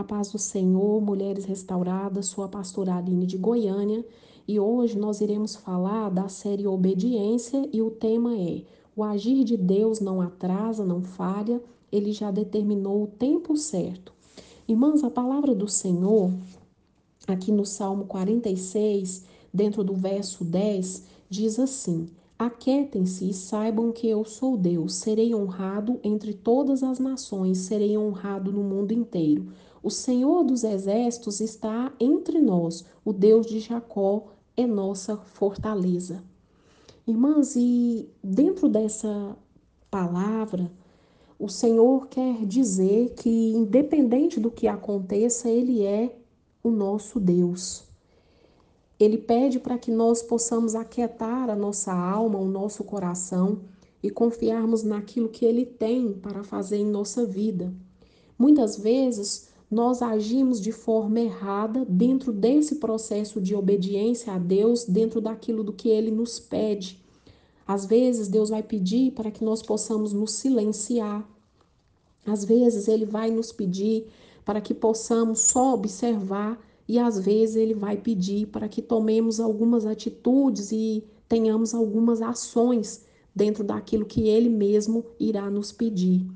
A paz do Senhor, Mulheres Restauradas, sou a pastora Aline de Goiânia e hoje nós iremos falar da série Obediência e o tema é: O agir de Deus não atrasa, não falha, ele já determinou o tempo certo. Irmãs, a palavra do Senhor, aqui no Salmo 46, dentro do verso 10, diz assim: Aquietem-se e saibam que eu sou Deus. Serei honrado entre todas as nações, serei honrado no mundo inteiro. O Senhor dos exércitos está entre nós. O Deus de Jacó é nossa fortaleza. Irmãs, e dentro dessa palavra, o Senhor quer dizer que, independente do que aconteça, Ele é o nosso Deus. Ele pede para que nós possamos aquietar a nossa alma, o nosso coração e confiarmos naquilo que Ele tem para fazer em nossa vida. Muitas vezes nós agimos de forma errada dentro desse processo de obediência a Deus, dentro daquilo do que Ele nos pede. Às vezes Deus vai pedir para que nós possamos nos silenciar. Às vezes Ele vai nos pedir para que possamos só observar e às vezes ele vai pedir para que tomemos algumas atitudes e tenhamos algumas ações dentro daquilo que ele mesmo irá nos pedir.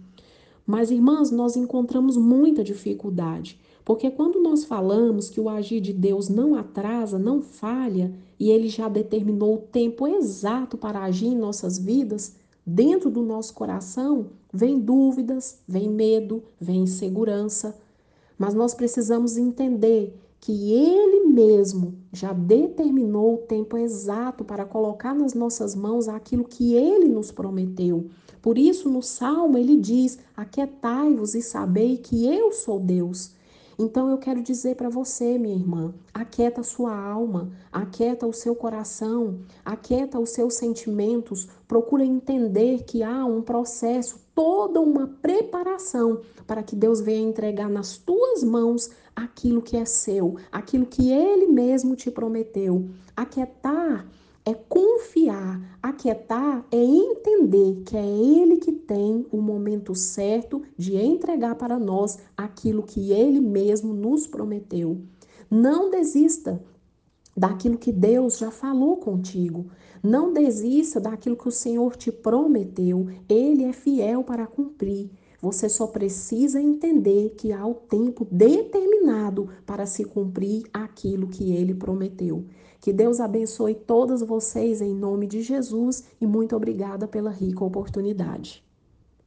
Mas, irmãs, nós encontramos muita dificuldade, porque quando nós falamos que o agir de Deus não atrasa, não falha, e ele já determinou o tempo exato para agir em nossas vidas, dentro do nosso coração vem dúvidas, vem medo, vem insegurança. Mas nós precisamos entender que Ele mesmo já determinou o tempo exato para colocar nas nossas mãos aquilo que Ele nos prometeu. Por isso, no Salmo, ele diz: Aquietai-vos e sabei que eu sou Deus. Então eu quero dizer para você, minha irmã, aquieta sua alma, aquieta o seu coração, aquieta os seus sentimentos, procura entender que há um processo, toda uma preparação para que Deus venha entregar nas tuas mãos aquilo que é seu, aquilo que ele mesmo te prometeu. Aquietar é confiar, aquietar é entender que é Ele que tem o momento certo de entregar para nós aquilo que Ele mesmo nos prometeu. Não desista daquilo que Deus já falou contigo. Não desista daquilo que o Senhor te prometeu. Ele é fiel para cumprir. Você só precisa entender que há o tempo determinado para se cumprir aquilo que ele prometeu. Que Deus abençoe todas vocês em nome de Jesus e muito obrigada pela rica oportunidade.